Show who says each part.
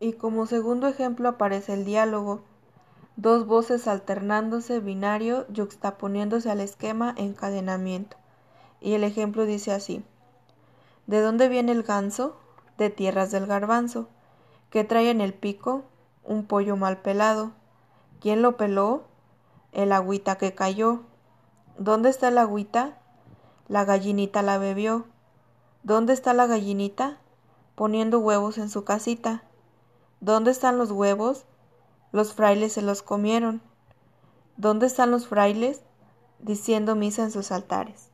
Speaker 1: Y como segundo ejemplo aparece el diálogo, dos voces alternándose binario yuxtaponiéndose al esquema encadenamiento. Y el ejemplo dice así. ¿De dónde viene el ganso? De tierras del garbanzo. ¿Qué trae en el pico? Un pollo mal pelado. ¿Quién lo peló? El agüita que cayó. ¿Dónde está el agüita? La gallinita la bebió. ¿Dónde está la gallinita? Poniendo huevos en su casita. ¿Dónde están los huevos? Los frailes se los comieron. ¿Dónde están los frailes? Diciendo misa en sus altares.